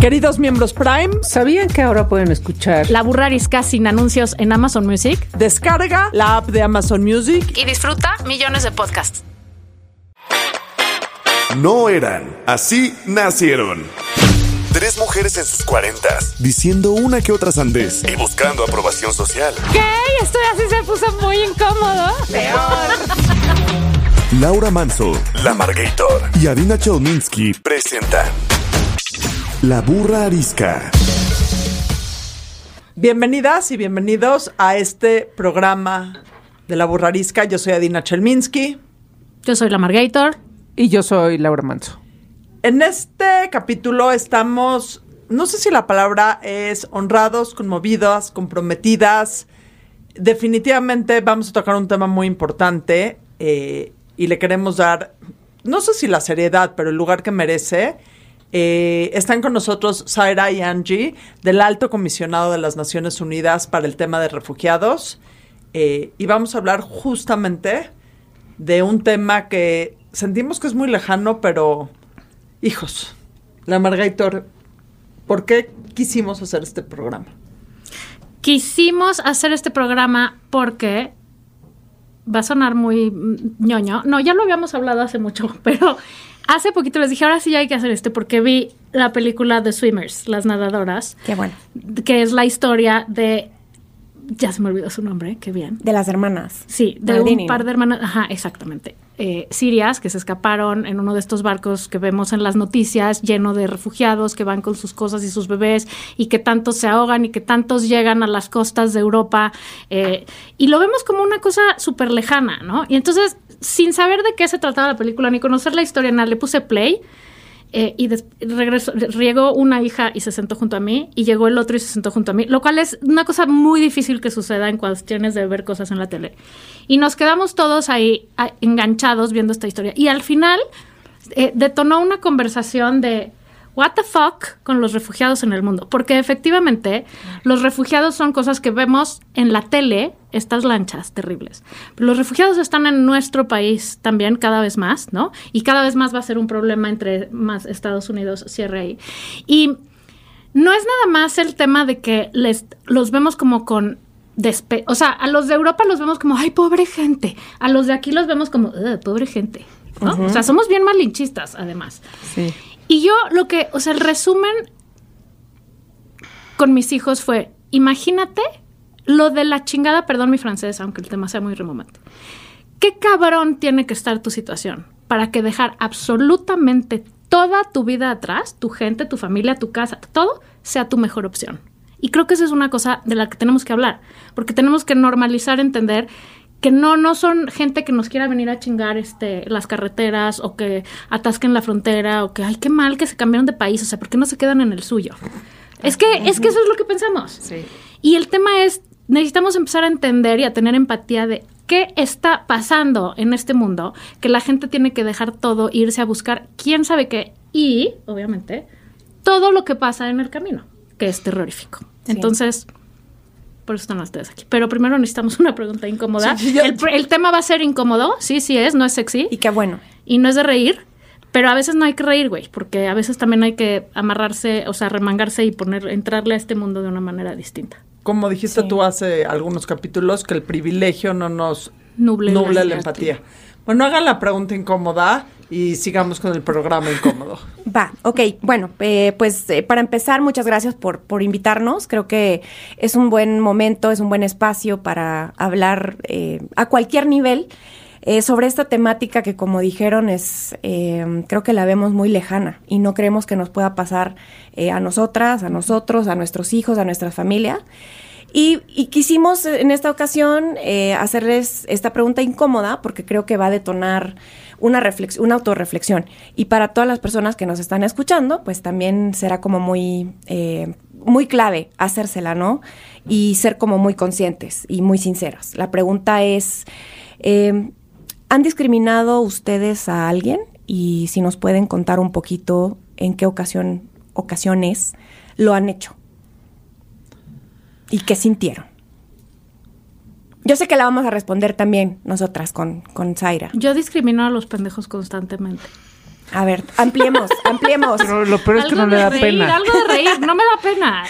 Queridos miembros Prime, ¿sabían que ahora pueden escuchar La Burrarisca sin anuncios en Amazon Music? Descarga la app de Amazon Music y disfruta millones de podcasts. No eran, así nacieron. Tres mujeres en sus cuarentas, diciendo una que otra sandez y buscando aprobación social. ¿Qué? Esto así se puso muy incómodo. Peor. Laura Manso, La Margator y Adina Chelminsky presentan La Burra Arisca. Bienvenidas y bienvenidos a este programa de La Burra Arisca. Yo soy Adina Chelminsky. Yo soy La Margator. Y yo soy Laura Manso. En este capítulo estamos, no sé si la palabra es honrados, conmovidas, comprometidas. Definitivamente vamos a tocar un tema muy importante eh, y le queremos dar, no sé si la seriedad, pero el lugar que merece. Eh, están con nosotros Zaira y Angie, del Alto Comisionado de las Naciones Unidas para el tema de refugiados. Eh, y vamos a hablar justamente de un tema que sentimos que es muy lejano, pero hijos, la Margator, ¿por qué quisimos hacer este programa? Quisimos hacer este programa porque va a sonar muy ñoño. No, ya lo habíamos hablado hace mucho, pero hace poquito les dije, ahora sí hay que hacer este porque vi la película The Swimmers, las nadadoras. Qué bueno. Que es la historia de ya se me olvidó su nombre, qué bien. De las hermanas. Sí, de Maldini, un par de hermanas, ajá, exactamente. Eh, sirias que se escaparon en uno de estos barcos que vemos en las noticias, lleno de refugiados que van con sus cosas y sus bebés y que tantos se ahogan y que tantos llegan a las costas de Europa. Eh, y lo vemos como una cosa súper lejana, ¿no? Y entonces, sin saber de qué se trataba la película ni conocer la historia, nada, le puse play. Eh, y regresó, llegó una hija y se sentó junto a mí, y llegó el otro y se sentó junto a mí, lo cual es una cosa muy difícil que suceda en cuestiones de ver cosas en la tele. Y nos quedamos todos ahí enganchados viendo esta historia. Y al final eh, detonó una conversación de what the fuck con los refugiados en el mundo. Porque efectivamente los refugiados son cosas que vemos en la tele, estas lanchas terribles. Pero los refugiados están en nuestro país también cada vez más, ¿no? Y cada vez más va a ser un problema entre más Estados Unidos cierre ahí. Y no es nada más el tema de que les, los vemos como con Despe o sea, a los de Europa los vemos como, ay, pobre gente. A los de aquí los vemos como, pobre gente. ¿no? O sea, somos bien malinchistas, además. Sí. Y yo lo que, o sea, el resumen con mis hijos fue, imagínate lo de la chingada, perdón mi francés, aunque el tema sea muy remomante. ¿Qué cabrón tiene que estar tu situación para que dejar absolutamente toda tu vida atrás, tu gente, tu familia, tu casa, todo, sea tu mejor opción? Y creo que esa es una cosa de la que tenemos que hablar, porque tenemos que normalizar, entender que no, no son gente que nos quiera venir a chingar este, las carreteras o que atasquen la frontera o que, ay, qué mal que se cambiaron de país, o sea, ¿por qué no se quedan en el suyo? Es que, es que eso es lo que pensamos. Sí. Y el tema es, necesitamos empezar a entender y a tener empatía de qué está pasando en este mundo, que la gente tiene que dejar todo, irse a buscar quién sabe qué, y, obviamente, todo lo que pasa en el camino, que es terrorífico. Sí. Entonces por eso están ustedes aquí. Pero primero necesitamos una pregunta incómoda. Sí, yo, el, el, tema va a ser incómodo, sí, sí es, no es sexy. Y qué bueno. Y no es de reír, pero a veces no hay que reír, güey, porque a veces también hay que amarrarse, o sea, remangarse y poner, entrarle a este mundo de una manera distinta. Como dijiste sí. tú hace algunos capítulos, que el privilegio no nos nuble, nuble la empatía. Bueno, hagan la pregunta incómoda y sigamos con el programa incómodo. Va, ok. Bueno, eh, pues eh, para empezar, muchas gracias por, por invitarnos. Creo que es un buen momento, es un buen espacio para hablar eh, a cualquier nivel sobre esta temática que, como dijeron, es eh, creo que la vemos muy lejana y no creemos que nos pueda pasar a nosotras, a nosotros, a nuestros hijos, a nuestra familia. Y, y, quisimos en esta ocasión eh, hacerles esta pregunta incómoda porque creo que va a detonar una, reflexión, una autorreflexión. Y para todas las personas que nos están escuchando, pues también será como muy, eh, muy clave hacérsela, ¿no? Y ser como muy conscientes y muy sinceras. La pregunta es, eh, ¿han discriminado ustedes a alguien? Y si nos pueden contar un poquito en qué ocasión, ocasiones lo han hecho. ¿Y qué sintieron? Yo sé que la vamos a responder también nosotras con, con Zaira. Yo discrimino a los pendejos constantemente. A ver, ampliemos, ampliemos. Pero lo peor es que no le da reír, pena. Algo de reír, no me da pena.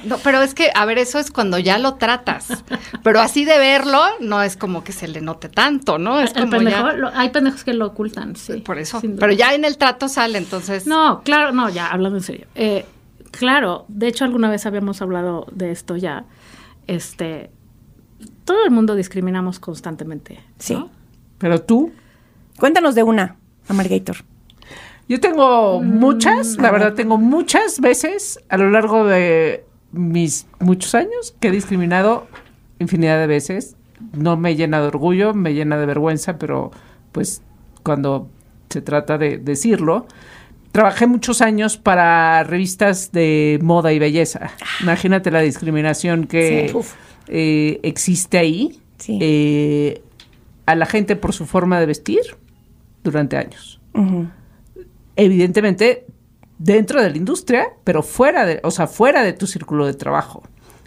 No, pero es que, a ver, eso es cuando ya lo tratas. Pero así de verlo, no es como que se le note tanto, ¿no? Es como pendejo, ya. lo- hay pendejos que lo ocultan, sí. Por eso. Pero ya en el trato sale, entonces. No, claro, no, ya, hablando en serio. Eh, claro, de hecho, alguna vez habíamos hablado de esto ya. Este. Todo el mundo discriminamos constantemente. Sí. ¿no? Pero tú, Cuéntanos de una, Amargator. yo tengo muchas, la verdad, tengo muchas veces a lo largo de mis muchos años que he discriminado infinidad de veces. No me llena de orgullo, me llena de vergüenza, pero pues cuando se trata de decirlo, trabajé muchos años para revistas de moda y belleza. Imagínate la discriminación que Sí. Eh, existe ahí Sí. eh, a la gente por su forma de vestir durante años evidentemente dentro de la industria, pero fuera de, o sea, fuera de tu círculo de trabajo.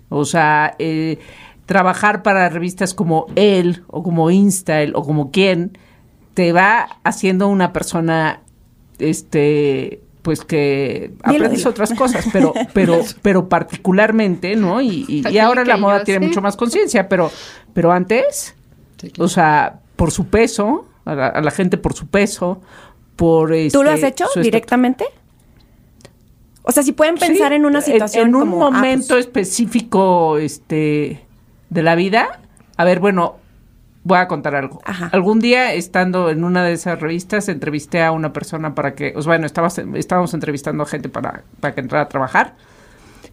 O sea, eh, trabajar para revistas como Elle o como InStyle o como quien te va haciendo una persona, este, pues que aprendes otras cosas, pero, pero, pero particularmente, ¿no? Y, y- ahora la moda yo tiene sí. mucho más conciencia, pero, pero antes, Sí, claro. o sea, por su peso, a la, a la gente por su peso, por ¿Tú lo has este, hecho su estatura. directamente? O sea, si pueden pensar Sí, en una situación en, un como, ah, momento pues, específico este de la vida a ver bueno voy a contar algo Ajá. algún día estando en una de esas revistas entrevisté a una persona para que pues, bueno estabas- estábamos entrevistando a gente para, para que entrara a trabajar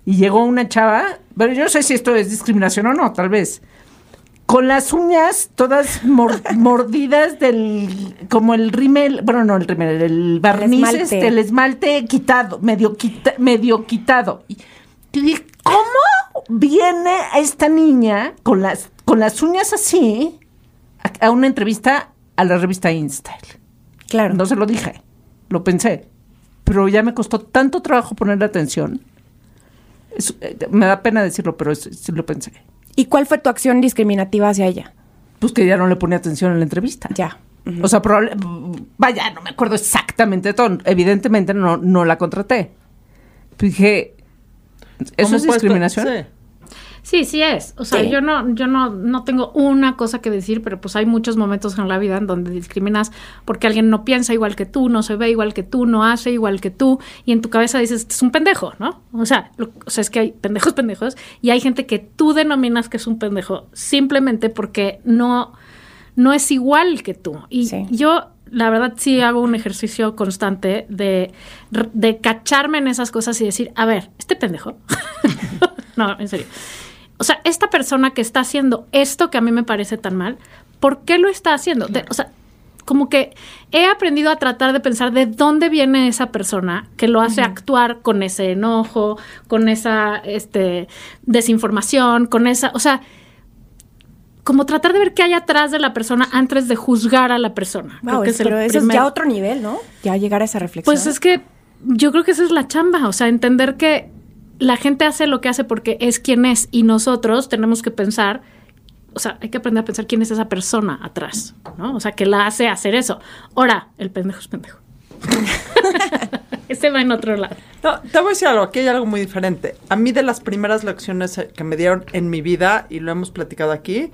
y llegó una chava pero yo no sé si esto es discriminación o no tal vez con las uñas todas mor- mordidas del como el rímel, bueno, no el rímel, el barniz, esmalte. este, el esmalte quitado, medio quita- medio quitado. Y ¿cómo viene esta niña con las con las uñas así a, una entrevista a la revista InStyle? claro. No se lo dije, lo pensé, pero ya me costó tanto trabajo ponerle atención. Es- eh, me da pena decirlo, pero es- sí lo pensé. ¿Y cuál fue tu acción discriminativa hacia ella? Pues que ya no le ponía atención en la entrevista. Ya. O sea, probable- vaya, no me acuerdo exactamente de todo. Evidentemente no, no la contraté. Pues dije, ¿eso ¿Cómo es discriminación? Sí. Sí, sí es. O sea, Sí. yo no, yo no, no tengo una cosa que decir, pero pues hay muchos momentos en la vida en donde discriminas porque alguien no piensa igual que tú, no se ve igual que tú, no hace igual que tú, y en tu cabeza dices, "Este es un pendejo, ¿no? O sea, lo- o sea, es que hay pendejos pendejos, y hay gente que tú denominas que es un pendejo simplemente porque no, no es igual que tú. Y Sí. yo la verdad sí hago un ejercicio constante de, de cacharme en esas cosas y decir, a ver, este pendejo. no, en serio. O sea, esta persona que está haciendo esto que a mí me parece tan mal, ¿por qué lo está haciendo? De- o sea, como que he aprendido a tratar de pensar de dónde viene esa persona que lo hace actuar con ese enojo, con esa este, desinformación, con esa, o sea, como tratar de ver qué hay atrás de la persona antes de juzgar a la persona. Creo Wow, que es- es el pero eso es primer- ya otro nivel, ¿no? Ya llegar a esa reflexión. Pues es que yo creo que esa es la chamba, o sea, entender que la gente hace lo que hace porque es quien es y nosotros tenemos que pensar, o sea, hay que aprender a pensar quién es esa persona atrás, ¿no? O sea, que la hace hacer eso. Ahora, el pendejo es pendejo. Ese va en otro lado. No, te voy a decir algo, aquí hay algo muy diferente. A mí de las primeras lecciones eh, que me dieron en mi vida, y lo hemos platicado aquí,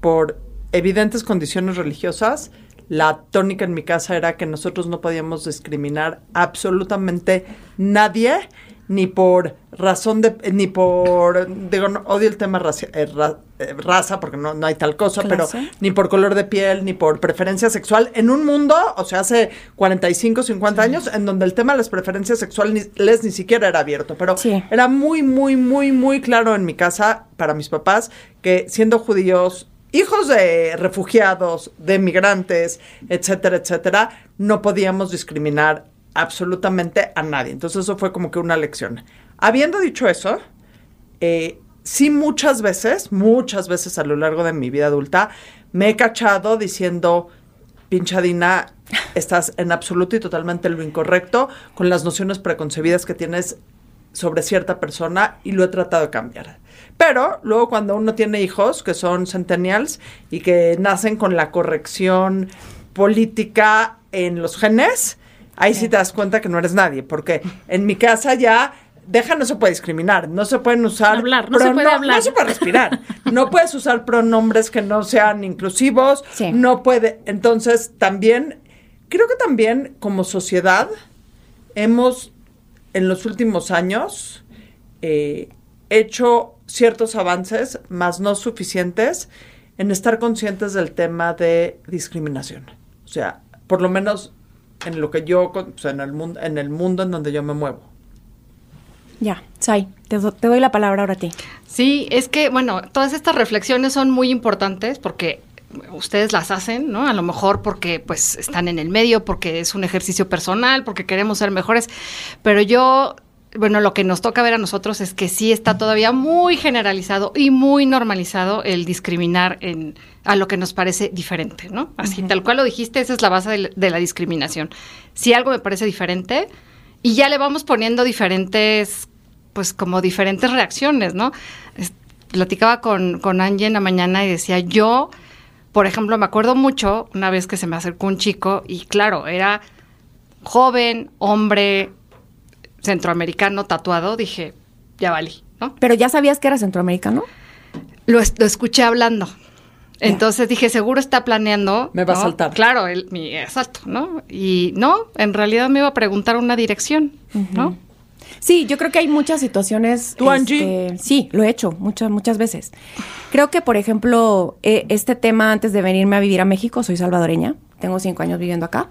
por evidentes condiciones religiosas, la tónica en mi casa era que nosotros no podíamos discriminar absolutamente nadie, ni por razón de, eh, ni por, digo, no, odio el tema racia- eh, ra- eh, raza, porque no, no hay tal cosa, pero ni por color de piel, ni por preferencia sexual, en un mundo, o sea, hace 45, 50 años, en donde el tema de las preferencias sexuales ni, les ni siquiera era abierto, pero Sí. era muy, muy, muy, muy claro en mi casa, para mis papás, que siendo judíos, hijos de refugiados, de migrantes, etcétera, etcétera, no podíamos discriminar absolutamente a nadie. Entonces eso fue como que una lección. Habiendo dicho eso, eh, sí muchas veces, muchas veces a lo largo de mi vida adulta, me he cachado diciendo, pinchadina, estás en absoluto y totalmente lo incorrecto con las nociones preconcebidas que tienes sobre cierta persona y lo he tratado de cambiar. Pero luego cuando uno tiene hijos que son centennials y que nacen con la corrección política en los genes, ahí sí te das cuenta que no eres nadie, porque en mi casa ya deja no se puede discriminar, no se pueden usar Hablar, no se puede hablar. no se puede respirar, no puedes usar pronombres que no sean inclusivos, Sí. no puede, entonces también creo que también como sociedad hemos en los últimos años eh, hecho ciertos avances, más no suficientes, en estar conscientes del tema de discriminación. O sea, por lo menos en lo que yo, con- o sea, en el mundo, en el mundo en donde yo me muevo. Ya, Sai, te, do- te doy la palabra ahora a ti. Sí, es que, bueno, todas estas reflexiones son muy importantes porque ustedes las hacen, ¿no? A lo mejor porque pues están en el medio, porque es un ejercicio personal, porque queremos ser mejores, pero yo, bueno, lo que nos toca ver a nosotros es que sí está todavía muy generalizado y muy normalizado el discriminar en a lo que nos parece diferente, ¿no? Así, tal cual lo dijiste, esa es la base de, la- de la discriminación. Si algo me parece diferente y ya le vamos poniendo diferentes pues como diferentes reacciones, ¿no? Es- platicaba con, con Angie en la mañana y decía, yo, por ejemplo, me acuerdo mucho una vez que se me acercó un chico y claro, era joven, hombre, centroamericano, tatuado, dije, ya valí, ¿no? Pero ya sabías que era centroamericano. Lo, es- lo escuché hablando. Entonces dije, seguro está planeando. Me va a saltar. Claro, el, mi asalto, ¿no? Y no, en realidad me iba a preguntar una dirección, ¿no? Sí, yo creo que hay muchas situaciones. ¿Tú, Angie? este, sí, lo he hecho muchas, muchas veces. Creo que, por ejemplo, eh, este tema antes de venirme a vivir a México, soy salvadoreña, tengo cinco años viviendo acá.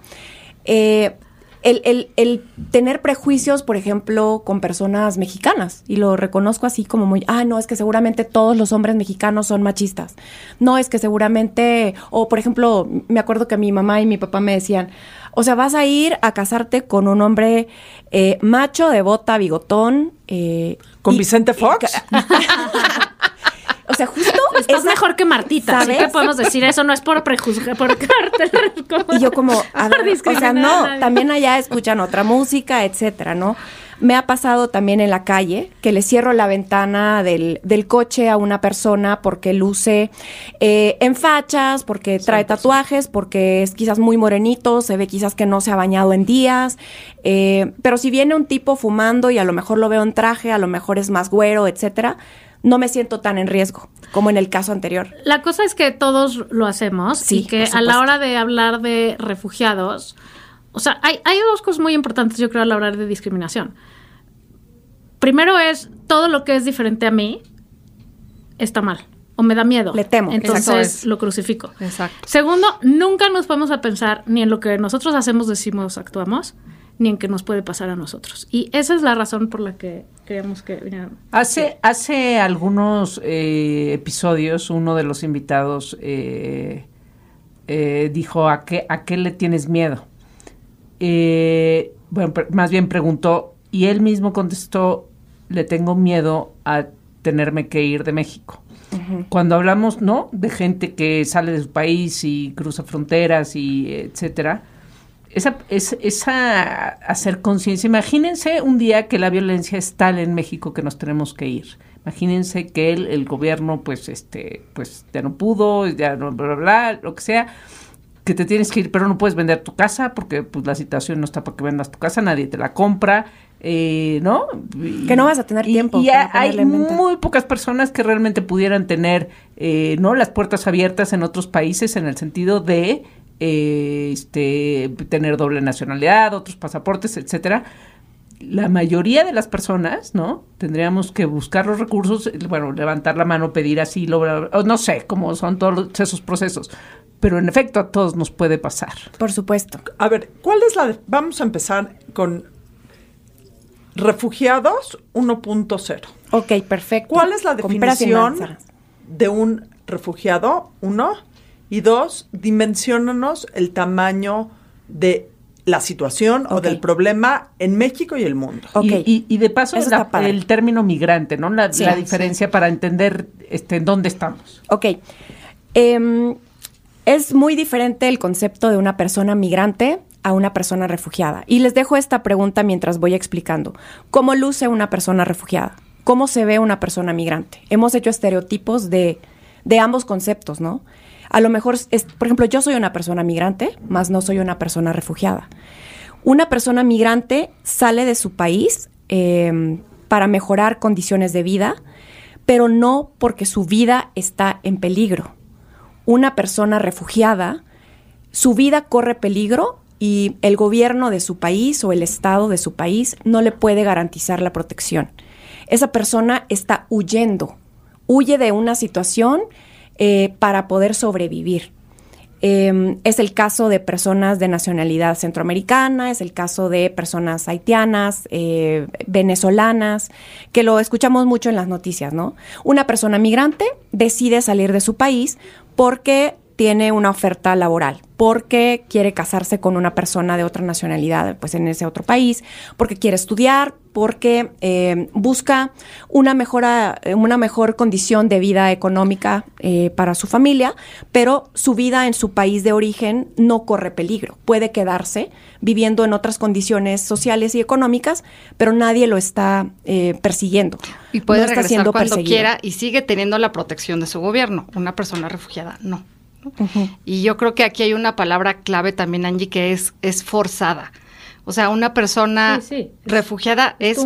eh, el, el- el tener prejuicios, por ejemplo, con personas mexicanas, y lo reconozco así como muy, ah, no, es que seguramente todos los hombres mexicanos son machistas. No, es que seguramente, o por ejemplo, me acuerdo que mi mamá y mi papá me decían, o sea, vas a ir a casarte con un hombre eh, macho, de bota, bigotón. eh, ¿Con y- Vicente Fox? O sea, justo Estás esa- mejor que Martita, así ¿sabes? que podemos decir eso, no es por prejuzgar, por cártel. Y yo como, a ver, o sea, no, también allá escuchan otra música, etcétera, ¿no? Me ha pasado también en la calle que le cierro la ventana del, del coche a una persona porque luce eh, en fachas, porque trae tatuajes, porque es quizás muy morenito, se ve quizás que no se ha bañado en días. eh, pero si viene un tipo fumando y a lo mejor lo veo en traje, a lo mejor es más güero, etcétera, no me siento tan en riesgo como en el caso anterior. La cosa es que todos lo hacemos Sí, y que a la hora de hablar de refugiados, o sea, hay, hay dos cosas muy importantes, yo creo, al hablar de discriminación. Primero es todo lo que es diferente a mí está mal o me da miedo. Le temo. Entonces Es. lo crucifico. Exacto. Segundo, nunca nos podemos a pensar ni en lo que nosotros hacemos, decimos, actuamos, ni en qué nos puede pasar a nosotros. Y esa es la razón por la que queríamos que vinieran. Hace, hace algunos eh, episodios, uno de los invitados eh, eh, dijo, ¿a qué, ¿a qué le tienes miedo? Eh, bueno, más bien preguntó, y él mismo contestó, le tengo miedo a tenerme que ir de México. Cuando hablamos, ¿no? De gente que sale de su país y cruza fronteras y etcétera, esa, es, esa hacer conciencia. Imagínense un día que la violencia es tal en México que nos tenemos que ir. Imagínense que el, el gobierno, pues, este, pues, ya no pudo, ya no, bla, bla, bla, lo que sea, que te tienes que ir, pero no puedes vender tu casa porque, pues, la situación no está para que vendas tu casa, nadie te la compra, eh, ¿no? Y- Que no vas a tener tiempo Y, para hay muy pocas personas que realmente pudieran tener, eh, ¿no? Las puertas abiertas en otros países en el sentido de eh, este, tener doble nacionalidad, otros pasaportes, etcétera. La mayoría de las personas, ¿no? Tendríamos que buscar los recursos, bueno, levantar la mano, pedir asilo, bla, bla, o no sé cómo son todos esos procesos. Pero en efecto a todos nos puede pasar. Por supuesto. A ver, ¿cuál es la... de- Vamos a empezar con refugiados 1.0. Ok, perfecto. ¿Cuál es la definición de un refugiado? Uno. Y dos, dimensionanos el tamaño de la situación o del problema en México y el mundo. Ok. Y, y- y de paso, la- el término migrante, ¿no? La, Sí, la sí. diferencia para entender este, en dónde estamos. Ok. Em, es muy diferente el concepto de una persona migrante a una persona refugiada. Y les dejo esta pregunta mientras voy explicando. ¿Cómo luce una persona refugiada? ¿Cómo se ve una persona migrante? Hemos hecho estereotipos de, de ambos conceptos, ¿no? A lo mejor, por ejemplo, yo soy una persona migrante, más no soy una persona refugiada. Una persona migrante sale de su país eh, para mejorar condiciones de vida, pero no porque su vida está en peligro. Una persona refugiada, su vida corre peligro y el gobierno de su país o el Estado de su país no le puede garantizar la protección. Esa persona está huyendo, huye de una situación eh, para poder sobrevivir. Eh, es el caso de personas de nacionalidad centroamericana, es el caso de personas haitianas, eh, venezolanas, que lo escuchamos mucho en las noticias, ¿no? Una persona migrante decide salir de su país porque tiene una oferta laboral, porque quiere casarse con una persona de otra nacionalidad, pues en ese otro país, porque quiere estudiar, porque eh, busca una, mejora, eh, una mejor condición de vida económica eh, para su familia, pero su vida en su país de origen no corre peligro. Puede quedarse viviendo en otras condiciones sociales y económicas, pero nadie lo está eh, persiguiendo. Y puede No está regresar siendo cuando perseguido. quiera y sigue teniendo la protección de su gobierno. Una persona refugiada, no. ¿No? Y yo creo que aquí hay una palabra clave también, Angie, que es, es forzada. O sea, una persona Sí, sí. refugiada Es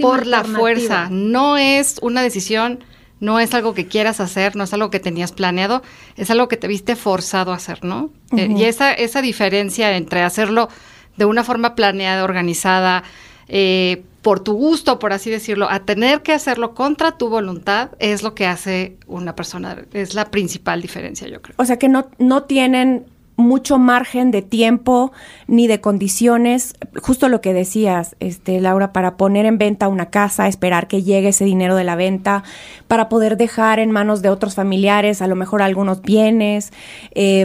por la fuerza, no es una decisión, no es algo que quieras hacer, no es algo que tenías planeado, es algo que te viste forzado a hacer, ¿no? Eh, y esa, esa diferencia entre hacerlo de una forma planeada, organizada, eh, por tu gusto, por así decirlo, a tener que hacerlo contra tu voluntad, es lo que hace una persona, es la principal diferencia, yo creo. O sea que no, no tienen mucho margen de tiempo ni de condiciones, justo lo que decías, este, Laura, para poner en venta una casa, esperar que llegue ese dinero de la venta, para poder dejar en manos de otros familiares, a lo mejor algunos bienes, eh,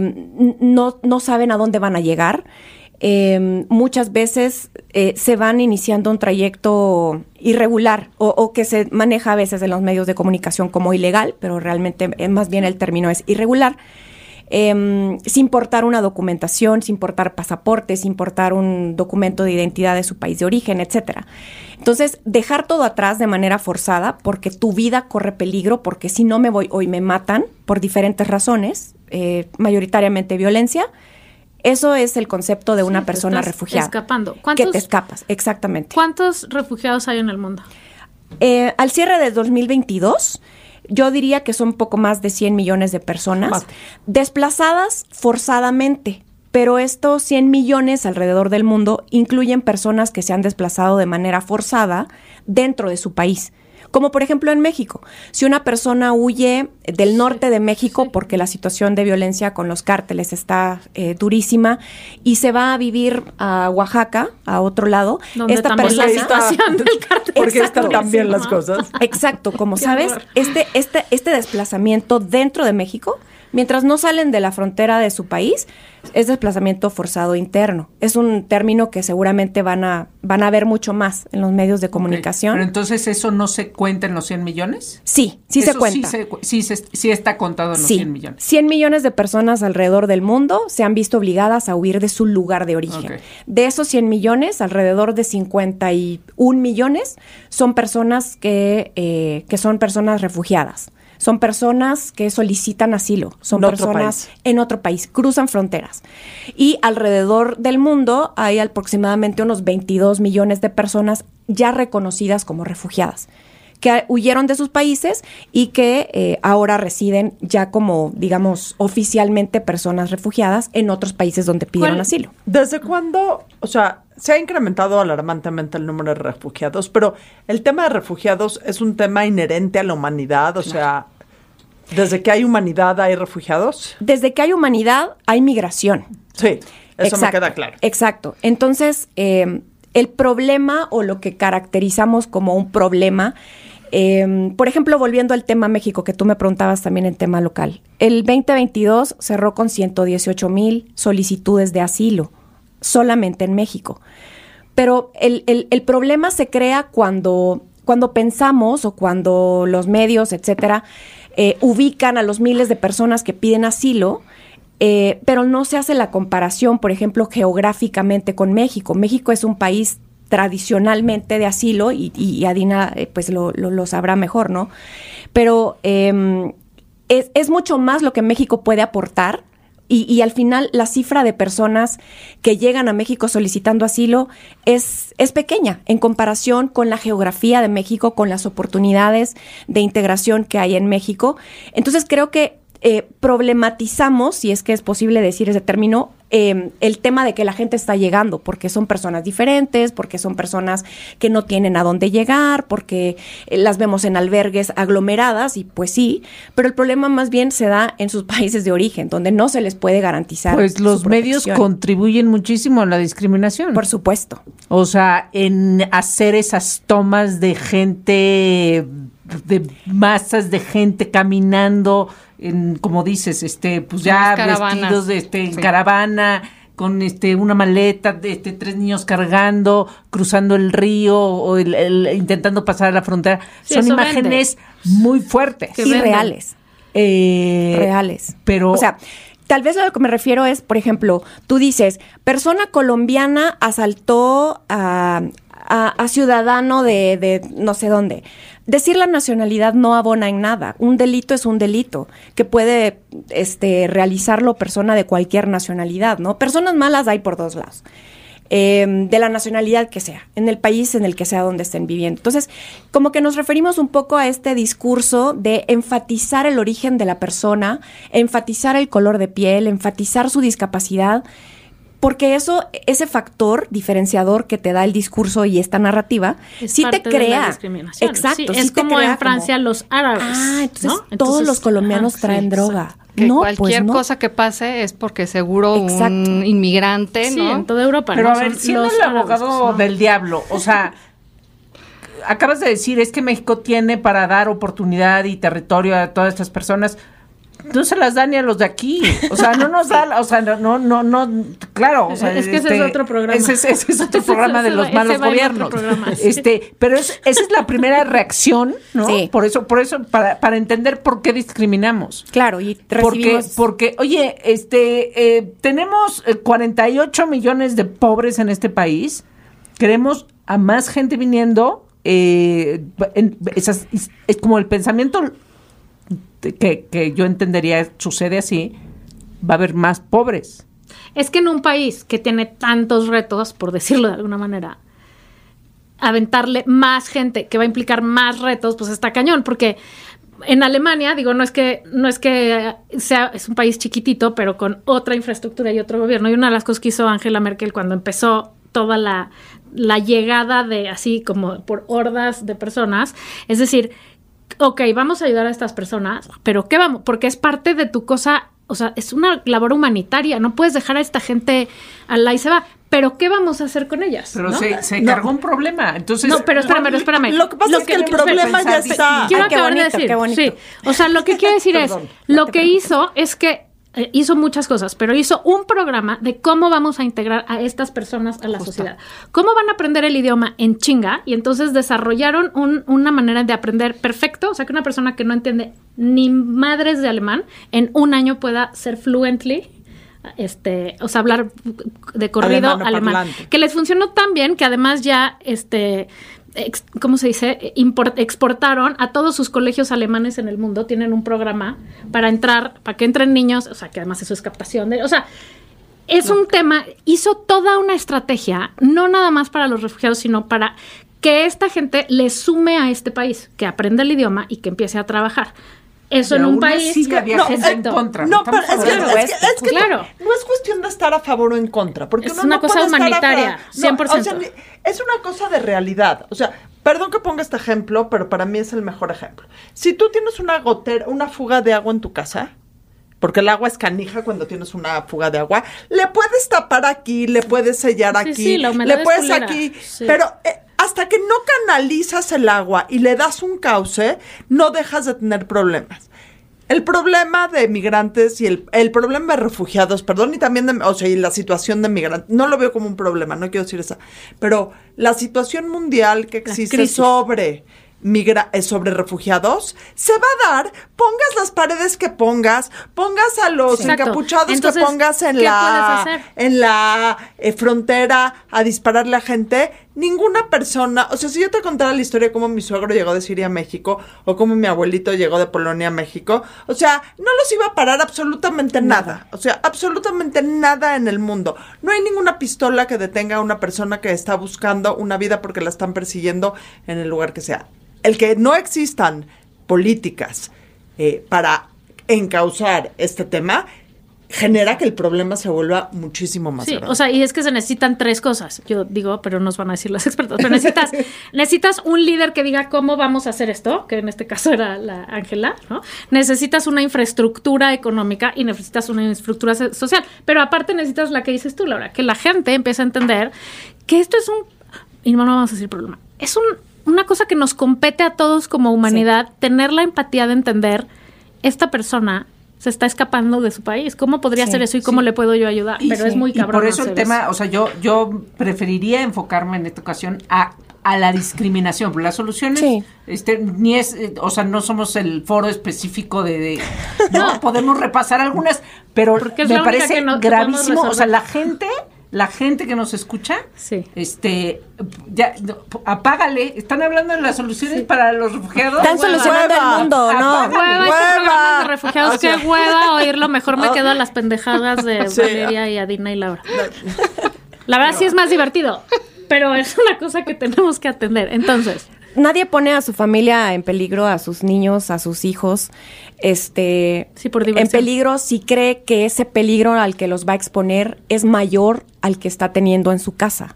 no, no saben a dónde van a llegar. Eh, muchas veces eh, se van iniciando un trayecto irregular o, que se maneja a veces en los medios de comunicación como ilegal, pero realmente eh, más bien el término es irregular eh, sin portar una documentación, sin portar pasaporte, sin portar un documento de identidad de su país de origen, etcétera. Entonces, dejar todo atrás de manera forzada porque tu vida corre peligro, porque si no me voy hoy me matan por diferentes razones, eh, mayoritariamente violencia. Eso es el concepto de una persona estás refugiada. escapando. Que ¿Cuántos- te escapas, exactamente. ¿Cuántos refugiados hay en el mundo? Eh, al cierre del 2022, yo diría que son poco más de 100 millones de personas Más. desplazadas forzadamente. Pero estos 100 millones alrededor del mundo incluyen personas que se han desplazado de manera forzada dentro de su país. Como por ejemplo en México. Si una persona huye del norte de México porque la situación de violencia con los cárteles está eh, durísima y se va a vivir a Oaxaca, a otro lado, Donde esta también la persona situación del cártel Porque está están tan bien las cosas. Exacto, como Qué sabes, horror. este, este, este desplazamiento dentro de México, mientras no salen de la frontera de su país, es desplazamiento forzado interno. Es un término que seguramente van a, van a ver mucho más en los medios de comunicación. Pero entonces, ¿eso no se cuenta en los 100 millones? sí, sí se cuenta. Sí, se cu- sí, se- sí está contado en los Sí, 100 millones. 100 millones de personas alrededor del mundo se han visto obligadas a huir de su lugar de origen. De esos 100 millones, alrededor de 51 millones son personas que, eh, que son personas refugiadas. Son personas que solicitan asilo, son En personas en otro país, cruzan fronteras. Y alrededor del mundo hay aproximadamente unos 22 millones de personas ya reconocidas como refugiadas que huyeron de sus países y que eh, ahora residen ya como, digamos, oficialmente personas refugiadas en otros países donde pidieron ¿Cuál- asilo. ¿Desde cuándo, o sea, se ha incrementado alarmantemente el número de refugiados, pero el tema de refugiados es un tema inherente a la humanidad, o sea, desde que hay humanidad hay refugiados? Desde que hay humanidad, hay migración. Sí, eso me Exacto, queda claro. Exacto. Entonces, eh, el problema o lo que caracterizamos como un problema, eh, por ejemplo, volviendo al tema México, que tú me preguntabas también en tema local, el 2022 cerró con 118 mil solicitudes de asilo solamente en México. Pero el, el- el problema se crea cuando, cuando pensamos o cuando los medios, etcétera, eh, ubican a los miles de personas que piden asilo, eh, pero no se hace la comparación, por ejemplo, geográficamente con México. México es un país tradicionalmente de asilo y, Adina eh, pues lo, lo- lo sabrá mejor, ¿no? Pero em, es, es mucho más lo que México puede aportar y, y al final la cifra de personas que llegan a México solicitando asilo es, es pequeña en comparación con la geografía de México, con las oportunidades de integración que hay en México. Entonces creo que eh, problematizamos, si es que es posible decir ese término, eh, el tema de que la gente está llegando, porque son personas diferentes, porque son personas que no tienen a dónde llegar, porque eh, las vemos en albergues aglomeradas, y pues sí, pero el problema más bien se da en sus países de origen, donde no se les puede garantizar. Pues su los medios contribuyen muchísimo a la discriminación. Por supuesto. O sea, en hacer esas tomas de gente, de masas de gente caminando, en, como dices, este, pues ya vestidos de este, en Sí. caravana, con este, una maleta, de este, tres niños cargando, cruzando el río o el- el- intentando pasar a la frontera. Sí, Son imágenes muy fuertes. Que y reales. Eh, reales. Pero O sea, tal vez a lo que me refiero es, por ejemplo, tú dices, persona colombiana asaltó a, a- ciudadano de, no sé dónde. Decir la nacionalidad no abona en nada. Un delito es un delito que puede este, realizarlo persona de cualquier nacionalidad, ¿no? Personas malas hay por dos lados. eh, de la nacionalidad que sea, en el país en el que sea donde estén viviendo. Entonces, como que nos referimos un poco a este discurso de enfatizar el origen de la persona, enfatizar el color de piel, enfatizar su discapacidad, porque eso, ese factor diferenciador que te da el discurso y esta narrativa, Es sí te parte de la crea. discriminación. Exacto. Sí, es como en Francia los árabes. Ah, entonces ¿no? todos los colombianos traen sí, droga. exacto. Que no, cualquier pues no. cosa que pase es porque seguro Exacto. un inmigrante, Sí, ¿no? en toda Europa. Pero ¿no? a ver, siendo el árabes, abogado pues, ¿no? del diablo, o sea, acabas de decir, es que México tiene para dar oportunidad y territorio a todas estas personas. No se las da ni a los de aquí. O sea, no nos da, o sea, no, no, no, no, claro. O sea, Es que ese es otro programa. Ese, es- ese es otro programa de los malos gobiernos. programa, sí. Este, pero es, esa es la primera reacción, ¿no? Sí. Por eso, por eso, para, para entender por qué discriminamos. Claro, y Porque, recibimos... porque, oye, este, eh, tenemos eh, 48 millones de pobres en este país. Queremos a más gente viniendo. eh, en- esas- es, como el pensamiento que, que yo entendería sucede así. Va a haber más pobres. Es que en un país que tiene tantos retos, por decirlo de alguna manera, aventarle más gente que va a implicar más retos, pues está cañón, porque en Alemania, digo, no es que no es que sea es un país chiquitito, pero con otra infraestructura y otro gobierno. Y una de las cosas que hizo Angela Merkel cuando empezó toda la, la llegada de así como por hordas de personas, es decir, ok, vamos a ayudar a estas personas, pero ¿qué vamos? Porque es parte de tu cosa, o sea, es una labor humanitaria, no puedes dejar a esta gente al la y se va, pero ¿qué vamos a hacer con ellas? Pero ¿no? se, se No. cargó un problema. Entonces, No, pero espérame, pero espérame. Lo que pasa es que el problema ya está. Quiero Ay, qué acabar de bonito, decir. qué bonito. Sí. O sea, lo que quiero decir es, lo que hizo es que eh, hizo muchas cosas, pero hizo un programa de cómo vamos a integrar a estas personas a la sociedad. Cómo van a aprender el idioma en chinga y entonces desarrollaron un- una manera de aprender perfecto, o sea, que una persona que no entiende ni madres de alemán en un año pueda ser fluently este, o sea, hablar de corrido alemán, que les funcionó tan bien que además ya, este, ex- ¿cómo se dice? Import- exportaron a todos sus colegios alemanes en el mundo, tienen un programa para entrar, para que entren niños, o sea, que además eso es captación de, o sea, es un tema, hizo toda una estrategia, no nada más para los refugiados, sino para que esta gente le sume a este país, que aprenda el idioma y que empiece a trabajar. Eso Y en un país. así había No, gente en Exacto. contra. No, pero es que, hablando- es que- es que Claro. no, no es cuestión de estar a favor o en contra, porque Es uno una no cosa puede estar a humanitaria, favor- 100%. o sea, es una cosa de realidad. O sea, perdón que ponga este ejemplo, pero para mí es el mejor ejemplo. Si tú tienes una gotera, una fuga de agua en tu casa, porque el agua es canija cuando tienes una fuga de agua, le puedes tapar aquí, le puedes sellar Sí, aquí, sí, la le es puedes culera. aquí, Sí. pero eh, hasta que no canalizas el agua y le das un cauce, no dejas de tener problemas. El problema de migrantes y el, el problema de refugiados, perdón, y también de, o sea, y la situación de migrantes, no lo veo como un problema, no quiero decir esa, pero la situación mundial que existe sobre migra eh, sobre refugiados se va a dar, pongas las paredes que pongas, pongas a los Exacto. encapuchados Entonces, que pongas en ¿qué la en la eh, frontera a dispararle a gente, ninguna persona, o sea, si yo te contara la historia de cómo mi suegro llegó de Siria a México o cómo mi abuelito llegó de Polonia a México, o sea, no los iba a parar absolutamente nada, o sea, absolutamente nada en el mundo. No hay ninguna pistola que detenga a una persona que está buscando una vida porque la están persiguiendo en el lugar que sea. El que no existan políticas eh, para encauzar este tema genera que el problema se vuelva muchísimo más Sí, grande. o sea, y es que se necesitan tres cosas. Yo digo, pero nos van a decir los expertos. Pero necesitas, necesitas un líder que diga cómo vamos a hacer esto, que en este caso era la Ángela, ¿no? Necesitas una infraestructura económica y necesitas una infraestructura so- social. Pero aparte necesitas la que dices tú, Laura, que la gente empiece a entender que esto es un, y no vamos a decir problema, es un, una cosa que nos compete a todos como humanidad, tener la empatía de entender esta persona se está escapando de su país. ¿Cómo podría Sí, hacer eso y cómo sí. le puedo yo ayudar? Y Pero sí, es muy y cabrón. por eso el tema, o sea, yo, yo preferiría enfocarme en esta ocasión a, a la discriminación. Las soluciones, Sí. este, ni es, eh, o sea, no somos el foro específico de, de- no, podemos repasar algunas, pero me parece que no- que podemos gravísimo, o sea, la gente, la gente que nos escucha, Sí. este, ya, no, apágale, están hablando de las soluciones para los refugiados. Están Hueva. solucionando el mundo, ¿no? Apágale. Hueva, Hueva. de refugiados, O sea- qué hueva oírlo. Mejor me quedo a las pendejadas de Sí. Valeria y Adina y Laura. La verdad sí es más divertido, pero es una cosa que tenemos que atender. Entonces, Nadie pone a su familia en peligro, a sus niños, a sus hijos, este, Sí, por en peligro si cree que ese peligro al que los va a exponer es mayor al que está teniendo en su casa.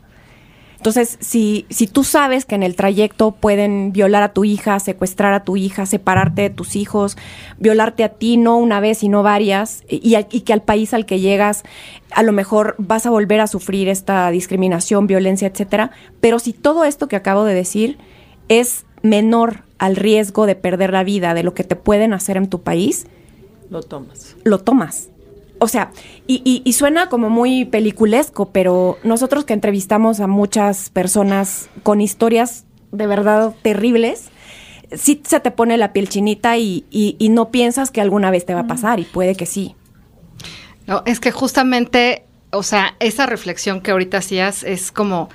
Entonces, si, si tú sabes que en el trayecto pueden violar a tu hija, secuestrar a tu hija, separarte de tus hijos, violarte a ti no una vez, sino varias, y, y que al país al que llegas a lo mejor vas a volver a sufrir esta discriminación, violencia, etcétera, pero si todo esto que acabo de decir es menor al riesgo de perder la vida de lo que te pueden hacer en tu país, Lo tomas. lo tomas. O sea, y, suena como muy peliculesco, pero nosotros que entrevistamos a muchas personas con historias de verdad terribles, sí se te pone la piel chinita y, y- y no piensas que alguna vez te va a pasar, y puede que sí. No, es que justamente, o sea, esa reflexión que ahorita hacías es como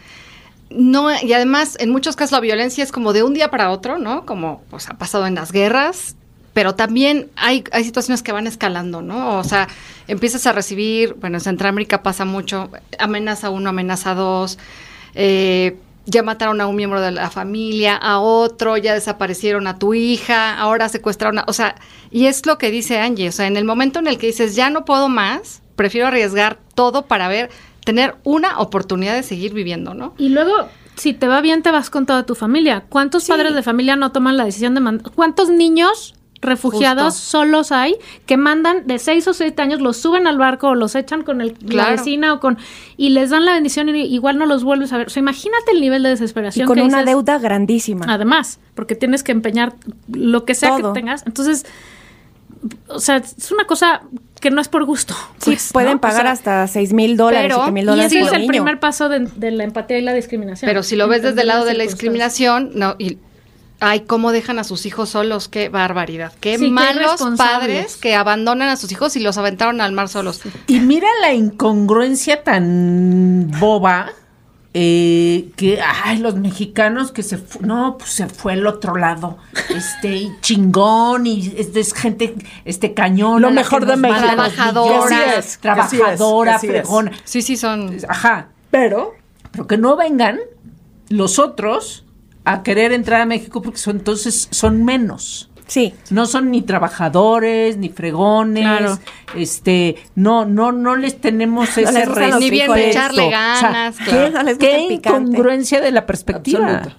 no y además en muchos casos la violencia es como de un día para otro, ¿no? Como pues ha pasado en las guerras, pero también hay hay situaciones que van escalando, ¿no? O sea, empiezas a recibir, bueno, en Centroamérica pasa mucho, amenaza uno, amenaza dos, eh, ya mataron a un miembro de la familia, a otro, ya desaparecieron a tu hija, ahora secuestraron a, o sea, y es lo que dice Angie, o sea, en el momento en el que dices, ya no puedo más, prefiero arriesgar todo para ver, tener una oportunidad de seguir viviendo, ¿no? y luego, si te va bien, te vas con toda tu familia. ¿Cuántos padres de familia no toman la decisión de mandar? ¿Cuántos niños refugiados Justo. solos hay que mandan de seis o siete años, los suben al barco o los echan con el, la vecina o con y les dan la bendición y igual no los vuelves a ver. O sea, imagínate el nivel de Y desesperación con que una dices, deuda grandísima. Además, porque tienes que empeñar lo que sea Todo. que tengas. Entonces, o sea, es una cosa que no es por gusto. Sí, pues, pueden ¿no? O pagar sea, hasta seis mil dólares, mil Y dólares ese por es el niño. primer paso de, de la empatía y la discriminación. Pero si lo ves desde el lado de la circunstancias. discriminación, no, y ay, cómo dejan a sus hijos solos, qué barbaridad, qué Sí, malos padres que abandonan a sus hijos y los aventaron al mar solos. Y mira la incongruencia tan boba eh, que, ay, los mexicanos que se fu- no, pues se fue al otro lado, este, y chingón, y es, es gente, este, cañón. Lo mejor de México. Trabajadora. Es, es, trabajadora, fregona. Sí, sí, son... Ajá, Pero pero que no vengan los otros a querer entrar a México porque son, entonces son menos. Sí. No son ni trabajadores, ni fregones, Claro. este, no, no, no les tenemos No ese los Ni bien de echarle ganas, ¿qué, claro. No les gusta qué el picante. incongruencia de la perspectiva. Absoluta.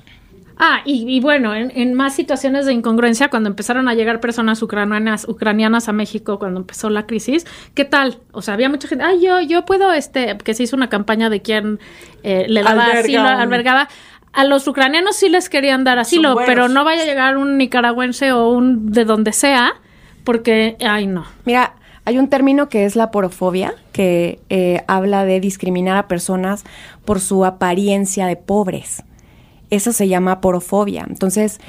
Ah, y, y bueno, en, en más situaciones de incongruencia, cuando empezaron a llegar personas ucranianas, ucranianas a México, cuando empezó la crisis, ¿qué tal? O sea, había mucha gente, ay, yo, yo puedo, este, que se hizo una campaña de quién eh, le daba asilo, albergaba. A los ucranianos sí les querían dar asilo, pero no vaya a llegar un nicaragüense o un de donde sea, Porque, ay, no. Mira, hay un término que es la porofobia, que eh, habla de discriminar a personas por su apariencia de pobres. Eso se llama porofobia. Entonces,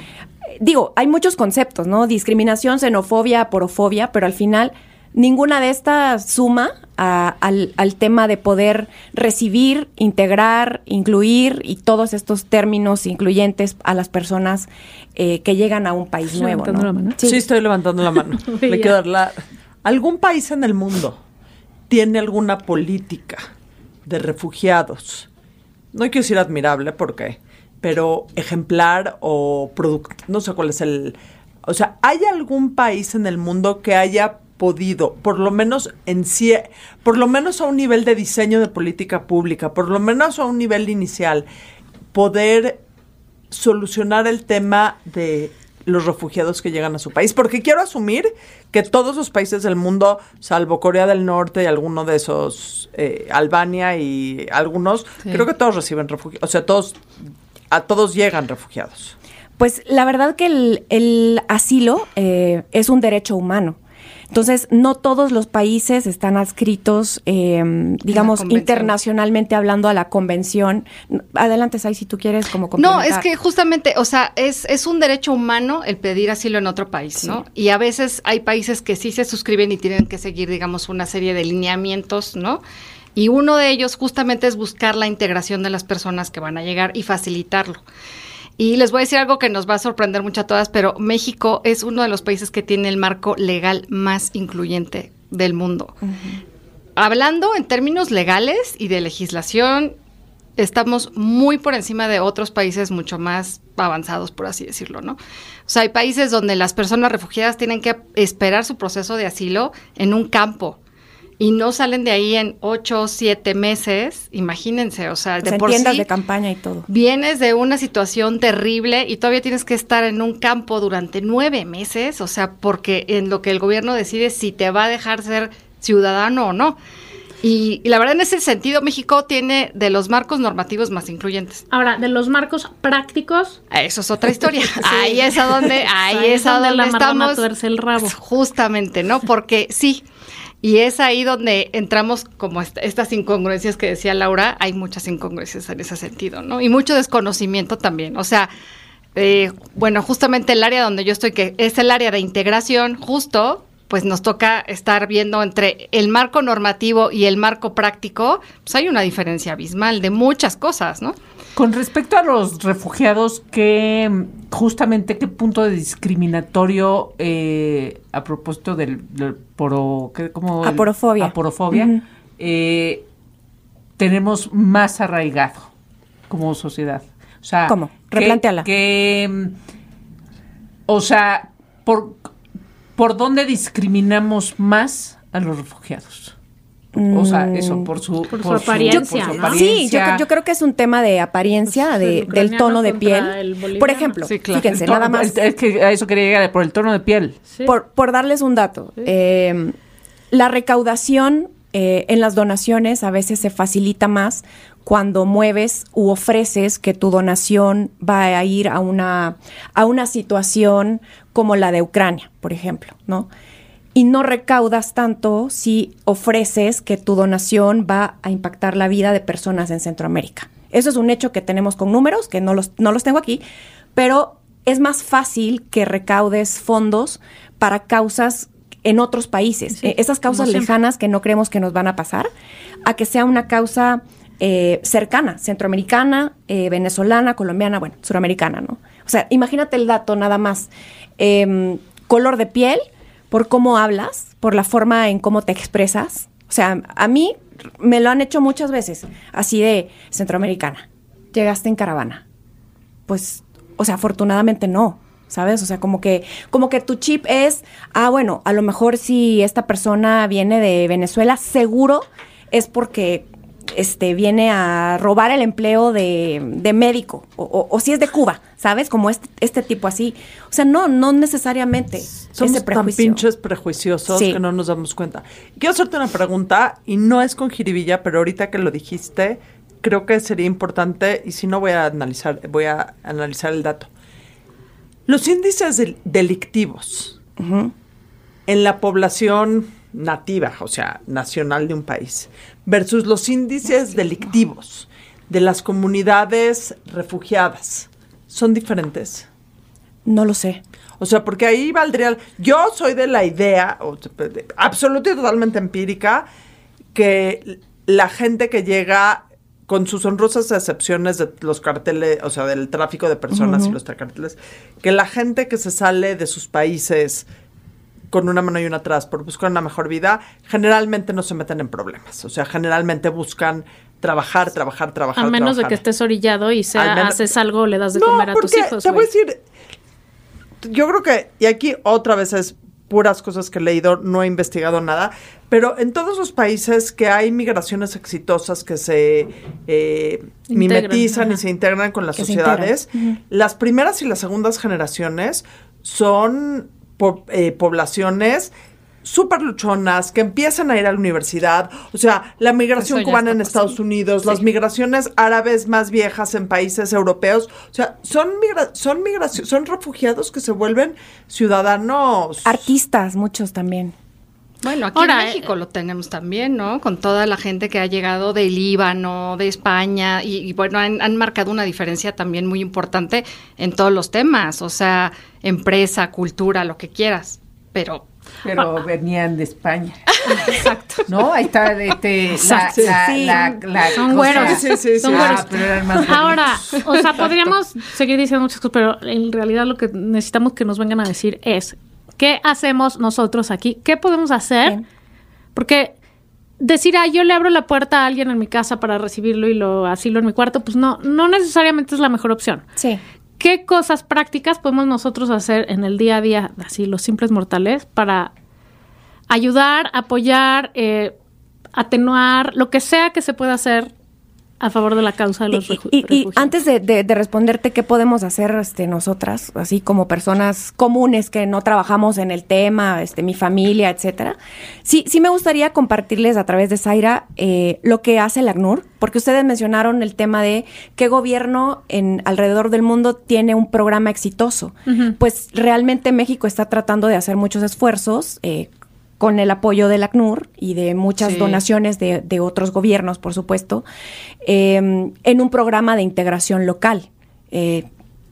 digo, hay muchos conceptos, ¿no? Discriminación, xenofobia, porofobia, pero al final ninguna de estas suma a- al, al tema de poder recibir, integrar, incluir y todos estos términos incluyentes a las personas eh, que llegan a un país Estoy nuevo. levantando ¿no? la mano. Sí. estoy levantando la mano. Le quiero dar la- ¿Algún país en el mundo tiene alguna política de refugiados? No quiero decir admirable, porque, pero ejemplar o producto, no sé cuál es el... O sea, ¿hay algún país en el mundo que haya podido, por lo menos en sí, por lo menos a un nivel de diseño de política pública, por lo menos a un nivel inicial, poder solucionar el tema de los refugiados que llegan a su país, porque quiero asumir que todos los países del mundo, salvo Corea del Norte y alguno de esos, eh, Albania y algunos, creo que todos reciben refugiados, o sea, todos, a todos llegan refugiados. Pues la verdad que el, el asilo eh, es un derecho humano. Entonces, no todos los países están adscritos, eh, digamos, internacionalmente hablando a la convención. Adelante, Sai, si tú quieres como No, es que justamente, o sea, es, es un derecho humano el pedir asilo en otro país, ¿no? Y a veces hay países que sí se suscriben y tienen que seguir, digamos, una serie de lineamientos, ¿no? Y uno de ellos justamente es buscar la integración de las personas que van a llegar y facilitarlo. Y les voy a decir algo que nos va a sorprender mucho a todas, pero México es uno de los países que tiene el marco legal más incluyente del mundo. Hablando en términos legales y de legislación, estamos muy por encima de otros países mucho más avanzados, por así decirlo, ¿no? O sea, hay países donde las personas refugiadas tienen que esperar su proceso de asilo en un campo y no salen de ahí en ocho o siete meses, imagínense, o sea, O de sea, en por tiendas sí de campaña y todo. vienes de una situación terrible y todavía tienes que estar en un campo durante nueve meses, o sea, porque en lo que el gobierno decide si te va a dejar ser ciudadano o no. Y, y la verdad, en ese sentido, México tiene de los marcos normativos más incluyentes. Ahora, de los marcos prácticos, Eso es otra historia. Ahí es a donde, ahí, Ahí es a donde, la marrana estamos. tuerce el rabo. Justamente, ¿no? Porque sí. Y es ahí donde entramos como est- estas incongruencias que decía Laura, hay muchas incongruencias en ese sentido, ¿no? Y mucho desconocimiento también. O sea, eh, bueno, justamente el área donde yo estoy, que es el área de integración, justo, pues nos toca estar viendo entre el marco normativo y el marco práctico, pues hay una diferencia abismal de muchas cosas, ¿no? Con respecto a los refugiados, ¿qué, justamente qué punto de discriminatorio eh, a propósito del, del poro, ¿qué- cómo el- Aporofobia. eh, tenemos más arraigado como sociedad? O sea, ¿Cómo? que- Replantéala. que, mm, o sea, por, ¿por dónde discriminamos más a los refugiados? O sea, eso, por su, Por su apariencia, por su ¿no? Sí, yo, yo creo que es un tema de apariencia, Pues, de- el del tono de piel. Por ejemplo, Sí, claro. fíjense, tono- nada más. Es que a eso quería llegar, por el tono de piel. sí. Por, por darles un dato, eh, la recaudación eh, en las donaciones a veces se facilita más cuando mueves u ofreces que tu donación va a ir a una, a una situación como la de Ucrania, por ejemplo, ¿no? Y no recaudas tanto si ofreces que tu donación va a impactar la vida de personas en Centroamérica. Eso es un hecho que tenemos con números, que no los, no los tengo aquí, pero es más fácil que recaudes fondos para causas en otros países, Sí, eh, esas causas lejanas que no creemos que nos van a pasar, a que sea una causa eh, cercana, centroamericana, eh, venezolana, colombiana, bueno, suramericana, ¿no? O sea, imagínate el dato nada más. Em, color de piel, por cómo hablas, por la forma en cómo te expresas. O sea, a mí me lo han hecho muchas veces, así de centroamericana. Llegaste en caravana. Pues, o sea, afortunadamente no. ¿Sabes? O sea, como que, como que tu chip es, ah, bueno, a lo mejor si esta persona viene de Venezuela, seguro es porque este viene a robar el empleo de, de médico. O, o- o si es de Cuba, ¿sabes? Como este, este tipo así. O sea, no, no necesariamente Somos ese tan pinches prejuiciosos Sí. que no nos damos cuenta. Quiero hacerte una pregunta y no es con jiribilla, pero ahorita que lo dijiste, creo que sería importante y si no voy a analizar, voy a analizar el dato. Los índices del- delictivos en la población nativa, o sea, nacional de un país, versus los índices delictivos de las comunidades refugiadas, ¿son diferentes? No lo sé. O sea, porque ahí valdría. Yo soy de la idea, absoluta y totalmente empírica, que la gente que llega con sus honrosas excepciones de los carteles, o sea, del tráfico de personas y los carteles, que la gente que se sale de sus países con una mano y una atrás por buscar una mejor vida, generalmente no se meten en problemas. O sea, generalmente buscan trabajar, trabajar, trabajar. A menos de que estés orillado y sea, menos- haces algo le das de No, comer a tus hijos. Te voy a decir, yo creo que, y aquí otra vez es puras cosas que he leído, no he investigado nada, pero en todos los países que hay migraciones exitosas que se eh, Integran, mimetizan y se integran con las Que sociedades, las primeras y las segundas generaciones son po- eh, poblaciones súper luchonas, que empiezan a ir a la universidad. O sea, la migración cubana en Estados. Unidos, las migraciones árabes más viejas en países europeos. O sea, son, migra son, son refugiados que se vuelven ciudadanos. Artistas, muchos también. Bueno, aquí Ahora, en México lo tenemos también, ¿no? Con toda la gente que ha llegado del Líbano, de España, y, y bueno, han, han marcado una diferencia también muy importante en todos los temas, o sea, empresa, cultura, lo que quieras, pero Pero venían de España. Exacto. ¿No? Ahí está este, la, Exacto. la, Sí. la, la Son güeros. Sí, sí, sí, Son güeros. Ah, pero eran más Ahora, o sea, podríamos seguir diciendo muchas cosas, pero en realidad lo que necesitamos que nos vengan a decir es, ¿qué hacemos nosotros aquí? ¿Qué podemos hacer? Bien. Porque decir, ah, yo le abro la puerta a alguien en mi casa para recibirlo y lo asilo en mi cuarto, pues no, no necesariamente es la mejor opción. Sí. ¿Qué cosas prácticas podemos nosotros hacer en el día a día, así los simples mortales, para ayudar, apoyar, eh, atenuar, lo que sea que se pueda hacer a favor de la causa de los Y, y- antes de, de- de responderte qué podemos hacer este, nosotras, así como personas comunes que no trabajamos en el tema, este, mi familia, etcétera, sí, sí me gustaría compartirles a través de Zaira eh, lo que hace el ACNUR, porque ustedes mencionaron el tema de qué gobierno en alrededor del mundo tiene un programa exitoso. Pues realmente México está tratando de hacer muchos esfuerzos. eh, con el apoyo del ACNUR y de muchas Sí. donaciones de, de otros gobiernos, por supuesto, eh, en un programa de integración local. Eh,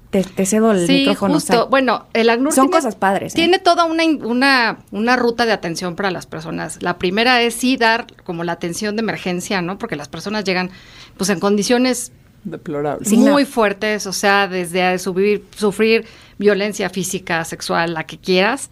te, te cedo el sí, micrófono. justo. Bueno, el ACNUR Son tiene- cosas padres, ¿eh? Tiene toda una, una, una ruta de atención para las personas. La primera es sí dar como la atención de emergencia, ¿no? Porque las personas llegan pues en condiciones Deplorable. Sí, muy fuertes, o sea, desde subir, sufrir violencia física, sexual, la que quieras.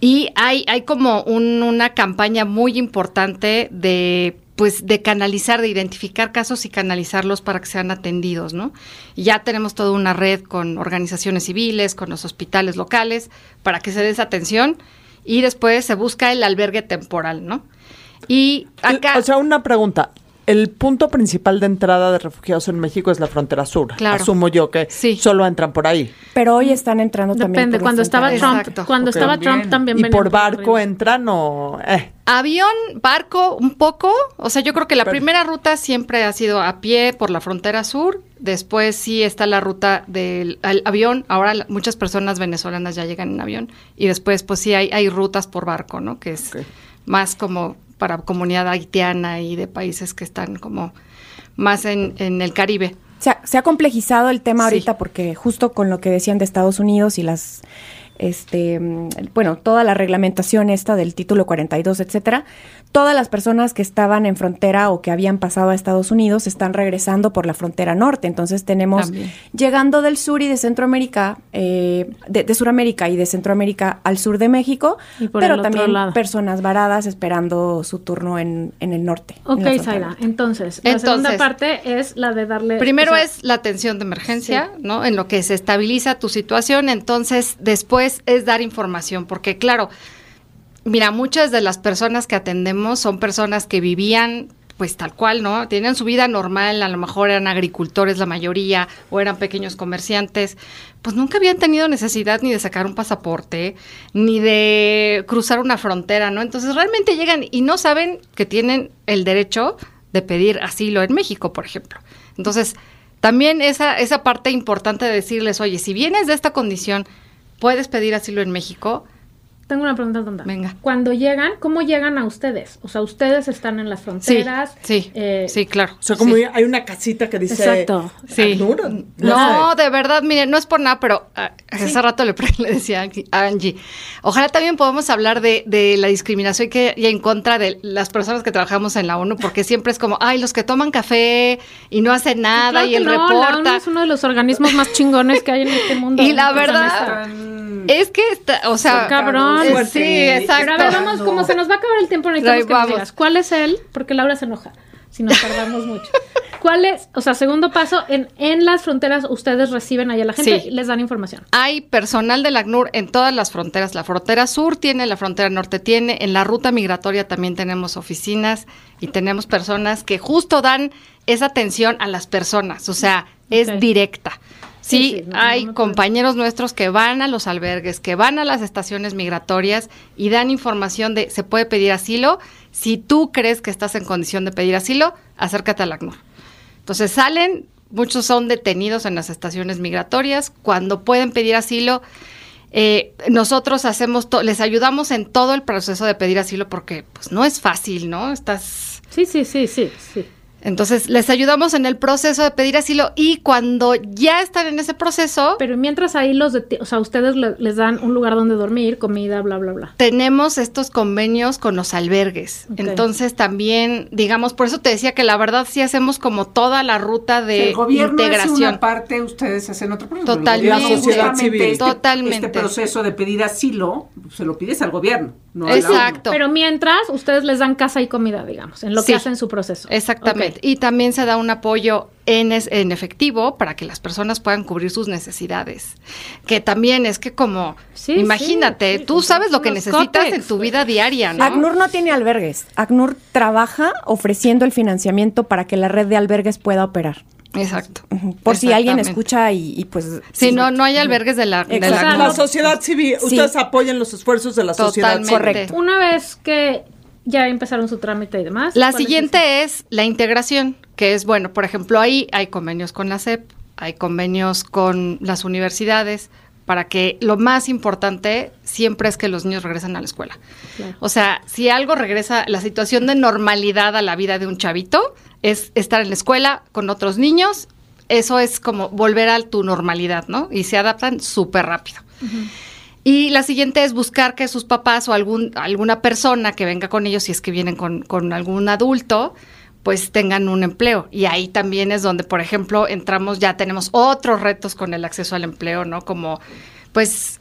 Y hay, hay como un- una campaña muy importante de pues de canalizar, de identificar casos y canalizarlos para que sean atendidos, ¿no? Y ya tenemos toda una red con organizaciones civiles, con los hospitales locales, para que se dé esa atención y después se busca el albergue temporal, ¿no? Y El- acá... o sea, una pregunta. El punto principal de entrada de refugiados en México es la frontera sur. Claro. Asumo yo que Sí. solo entran por ahí. Pero hoy están entrando también. Depende, cuando estaba. Trump, Exacto. cuando estaba También. Trump también Y por barco entran o... eh. Avión, barco, un poco. O sea, yo creo que la Pero- primera ruta siempre ha sido a pie por la frontera sur. Después sí está la ruta del avión. Ahora la- muchas personas venezolanas ya llegan en avión. Y después, pues sí, hay, hay rutas por barco, ¿no? Que es más como para comunidad haitiana y de países que están como más en, en el Caribe. Se ha, se ha complejizado el tema Sí. ahorita porque justo con lo que decían de Estados Unidos y las, este, bueno, toda la reglamentación esta del título 42, etcétera, todas las personas que estaban en frontera o que habían pasado a Estados Unidos están regresando por la frontera norte. Entonces tenemos También. llegando del sur y de Centroamérica, eh, de, de Suramérica y de Centroamérica al sur de México, pero también lado. personas varadas esperando su turno en, en el norte. en Ok, frontera Zaira, entonces, la Entonces, segunda parte es la de darle... Primero o sea, es la atención de emergencia, ¿no? En lo que se estabiliza tu situación, entonces después es dar información, porque claro, mira, muchas de las personas que atendemos son personas que vivían pues tal cual, ¿no? Tenían su vida normal, a lo mejor eran agricultores la mayoría o eran pequeños comerciantes, pues nunca habían tenido necesidad ni de sacar un pasaporte, ni de cruzar una frontera, ¿no? Entonces realmente llegan y no saben que tienen el derecho de pedir asilo en México, por ejemplo. Entonces, también esa, esa parte importante de decirles, oye, si vienes de esta condición, puedes pedir asilo en México, Tengo una pregunta tonta. Venga. Cuando llegan, ¿cómo llegan a ustedes? O sea, ustedes están en las Sí, fronteras. sí, eh, sí, claro. O sea, como Sí. hay una casita que dice... Exacto. Sí. ACNUR, No, sé. de verdad, mire, no es por nada, pero ah, hace rato le, le decía a Angie- ojalá también podamos hablar de, de la discriminación que hay en contra de las personas que trabajamos en la ONU, porque siempre es como, ay, los que toman café y no hacen nada claro y el no, La ONU reporta. es uno de los organismos más chingones que hay en este mundo. Y la verdad, es que, está, o sea, Está cabrón. Fuerte. sí, Pero exacto. a ver, vamos, como se nos va a acabar el tiempo, necesitamos que nos digas, ¿cuál es él? Porque Laura se enoja si nos tardamos mucho. ¿Cuál es, o sea, segundo paso, en, en las fronteras ustedes reciben ahí a la gente Sí. y les dan información? Hay personal del ACNUR en todas las fronteras. La frontera sur tiene, la frontera norte tiene, en la ruta migratoria también tenemos oficinas y tenemos personas que justo dan esa atención a las personas, o sea, es directa. Sí, Sí, sí, no, hay no compañeros nuestros que van a los albergues, que van a las estaciones migratorias y dan información de se puede pedir asilo. Si tú crees que estás en condición de pedir asilo, acércate al ACNUR. Entonces salen, muchos son detenidos en las estaciones migratorias. Cuando pueden pedir asilo, eh, nosotros hacemos, les ayudamos en todo el proceso de pedir asilo porque pues no es fácil, ¿no? Estás Sí, sí, sí, sí, sí. Entonces, les ayudamos en el proceso de pedir asilo y cuando ya están en ese proceso, Pero mientras ahí los, o sea, ustedes le- les dan un lugar donde dormir, comida, bla, bla, bla. tenemos estos convenios con los albergues. Entonces, también, digamos, por eso te decía que la verdad sí hacemos como toda la ruta de el gobierno hace integración. una parte, ustedes hacen otra parte. Totalmente. La sociedad civil. este- Totalmente. Este proceso de pedir asilo, se lo pides al gobierno, no a la Exacto. Pero mientras, ustedes les dan casa y comida, digamos, en lo Sí. que hacen su proceso. Exactamente. Y también se da un apoyo en, es- en efectivo para que las personas puedan cubrir sus necesidades. Que también es que como, Sí, imagínate, sí, sí, tú sabes lo que necesitas cótex. en tu vida diaria, ¿no? ACNUR no tiene albergues. ACNUR trabaja ofreciendo el financiamiento para que la red de albergues pueda operar. Exacto. Por si alguien escucha y, y pues... Si no, no hay albergues de la, de la Exacto. La ACNUR. sociedad civil, Sí. ustedes apoyan los esfuerzos de la sociedad civil. Correcto. Una vez que ya empezaron su trámite y demás. La ¿cuál es siguiente es, la integración, que es, bueno, por ejemplo, ahí hay convenios con la SEP, hay convenios con las universidades, para que lo más importante siempre es que los niños regresen a la escuela. Claro. O sea, si algo regresa, la situación de normalidad a la vida de un chavito es estar en la escuela con otros niños, eso es como volver a tu normalidad, ¿no? Y se adaptan súper rápido. Y la siguiente es buscar que sus papás o algún, alguna persona que venga con ellos, si es que vienen con, con algún adulto, pues tengan un empleo. Y ahí también es donde, por ejemplo, entramos, ya tenemos otros retos con el acceso al empleo, ¿no? Como, pues,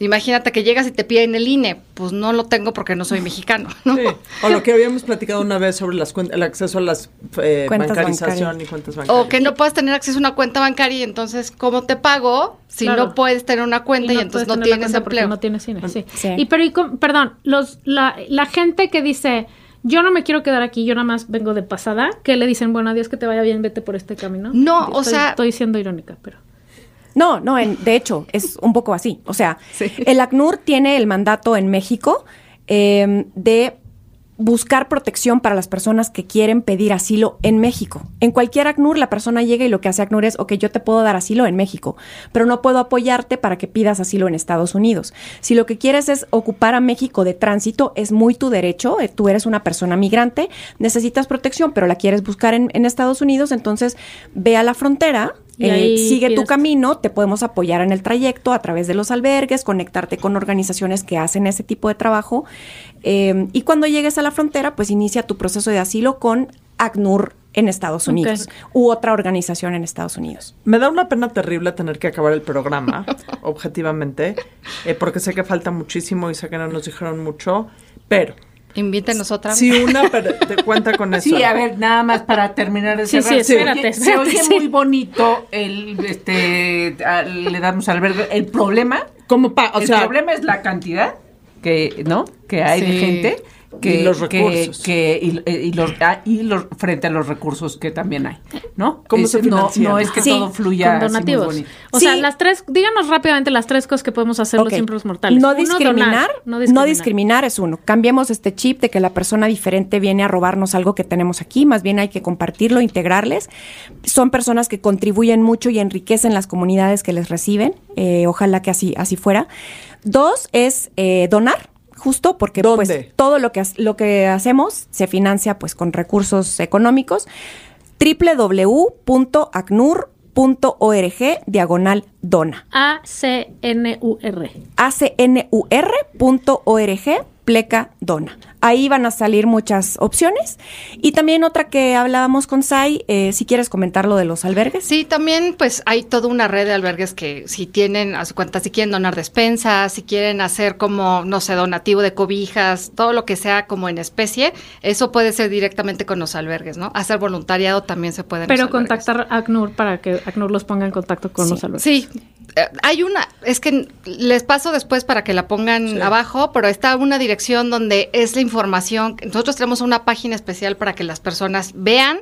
imagínate que llegas y te piden el INE, pues no lo tengo porque no soy mexicano, ¿no? Sí. O lo que habíamos platicado una vez sobre las el acceso a las eh, bancarización bancarias. y cuentas bancarias. O que no puedas tener acceso a una cuenta bancaria y entonces, ¿cómo te pago si Claro. no puedes tener una cuenta y, entonces no tienes empleo? No tienes cine, sí. Sí. Y pero, y perdón, los, la, la gente que dice, yo no me quiero quedar aquí, yo nada más vengo de pasada, que le dicen, bueno, adiós, que te vaya bien, vete por este camino. No, o sea- Estoy siendo irónica, pero... No, no, en- de hecho, es un poco así. O sea, el ACNUR tiene el mandato en México eh, de buscar protección para las personas que quieren pedir asilo en México. En cualquier ACNUR la persona llega y lo que hace ACNUR es, ok, yo te puedo dar asilo en México, pero no puedo apoyarte para que pidas asilo en Estados Unidos. Si lo que quieres es ocupar a México de tránsito, es muy tu derecho, eh, tú eres una persona migrante, necesitas protección, pero la quieres buscar en, en Estados Unidos, entonces ve a la frontera, eh, sigue tu camino, te podemos apoyar en el trayecto a través de los albergues, conectarte con organizaciones que hacen ese tipo de trabajo. eh, y cuando llegues a la frontera, pues inicia tu proceso de asilo con ACNUR en Estados. Unidos u otra organización en Estados Unidos. Me da una pena terrible tener que acabar el programa, objetivamente, eh, porque sé que falta muchísimo y sé que no nos dijeron mucho, pero Invítenos otra vez. si una te cuenta con eso. Sí, a ver, nada más para terminar de Sí, cerrar. sí, espérate, oye- se espérate, oye sí. muy bonito el, este, a- le damos albergue. El problema, Como pa- o el sea, problema es la cantidad que, ¿no? Que hay de Sí. gente que, Y los que- recursos. que- y, eh, y los, ah, y los- frente a los recursos que también hay, ¿no? ¿Cómo Es- se no, es que Sí, todo fluya con así muy donativos. bonito. O Sí. sea, las tres, díganos rápidamente las tres cosas que podemos hacer Ok. los simples mortales. No Uno, discriminar, donar, no discriminar. es uno. Cambiemos este chip de que la persona diferente viene a robarnos algo que tenemos aquí, más bien hay que compartirlo, integrarles. Son personas que contribuyen mucho y enriquecen las comunidades que les reciben. eh, ojalá que así, así fuera. Dos es eh, donar. Justo porque pues, todo lo que, lo que hacemos se financia pues con recursos económicos. www.acnur.org diagonal dona. A-C-N-U-R. acnur.org pleca dona. Ahí van a salir muchas opciones. Y también otra que hablábamos con Sai, eh, si quieres comentar lo de los albergues. Sí, también pues hay toda una red de albergues que si tienen a su cuenta, si quieren donar despensas, si quieren hacer como, no sé, donativo de cobijas, todo lo que sea como en especie, eso puede ser directamente con los albergues, ¿no? Hacer voluntariado también se puede. Pero contactar a ACNUR para que ACNUR los ponga en contacto con los albergues. Sí, hay una, es que les paso después para que la pongan abajo, pero está una dirección donde es la información. Nosotros tenemos una página especial para que las personas vean,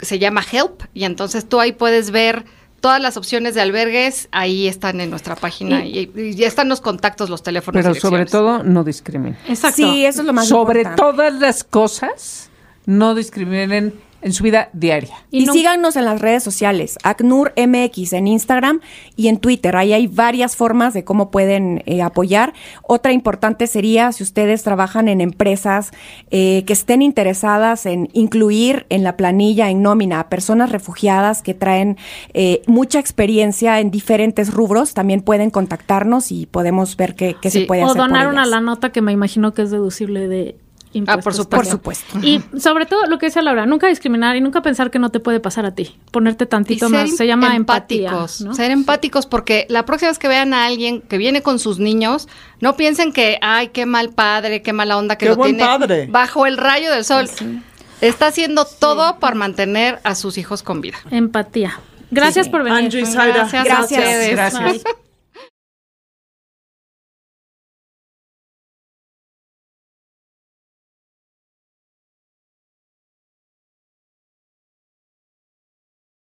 se llama Help, y entonces tú ahí puedes ver todas las opciones de albergues, ahí están en nuestra página y, y ya están los contactos, los teléfonos. Pero sobre todo, no discriminen. Exacto. Sí, eso es lo más Sobre importante. todas las cosas, no discriminen en su vida diaria. Y, no- síganos en las redes sociales, ACNUR MX en Instagram y en Twitter. Ahí hay varias formas de cómo pueden eh, apoyar. Otra importante sería si ustedes trabajan en empresas eh, que estén interesadas en incluir en la planilla, en nómina, a personas refugiadas que traen eh, mucha experiencia en diferentes rubros, también pueden contactarnos y podemos ver qué, qué Sí. se puede o hacer. por donar una ellas. la nota que me imagino que es deducible de impuestos. Ah, por supuesto. Por también. supuesto. Y sobre todo lo que decía Laura, nunca discriminar y nunca pensar que no te puede pasar a ti. Ponerte tantito más. Se llama empáticos, empatía. ¿no? Ser empáticos, porque la próxima vez que vean a alguien que viene con sus niños, no piensen que, ay, qué mal padre, qué mala onda que Qué lo buen tiene padre. bajo el rayo del sol. Está haciendo todo para mantener a sus hijos con vida. Empatía. Gracias Sí. por venir. Angie, Zaira. Gracias, a Gracias. ustedes. Gracias. Bye.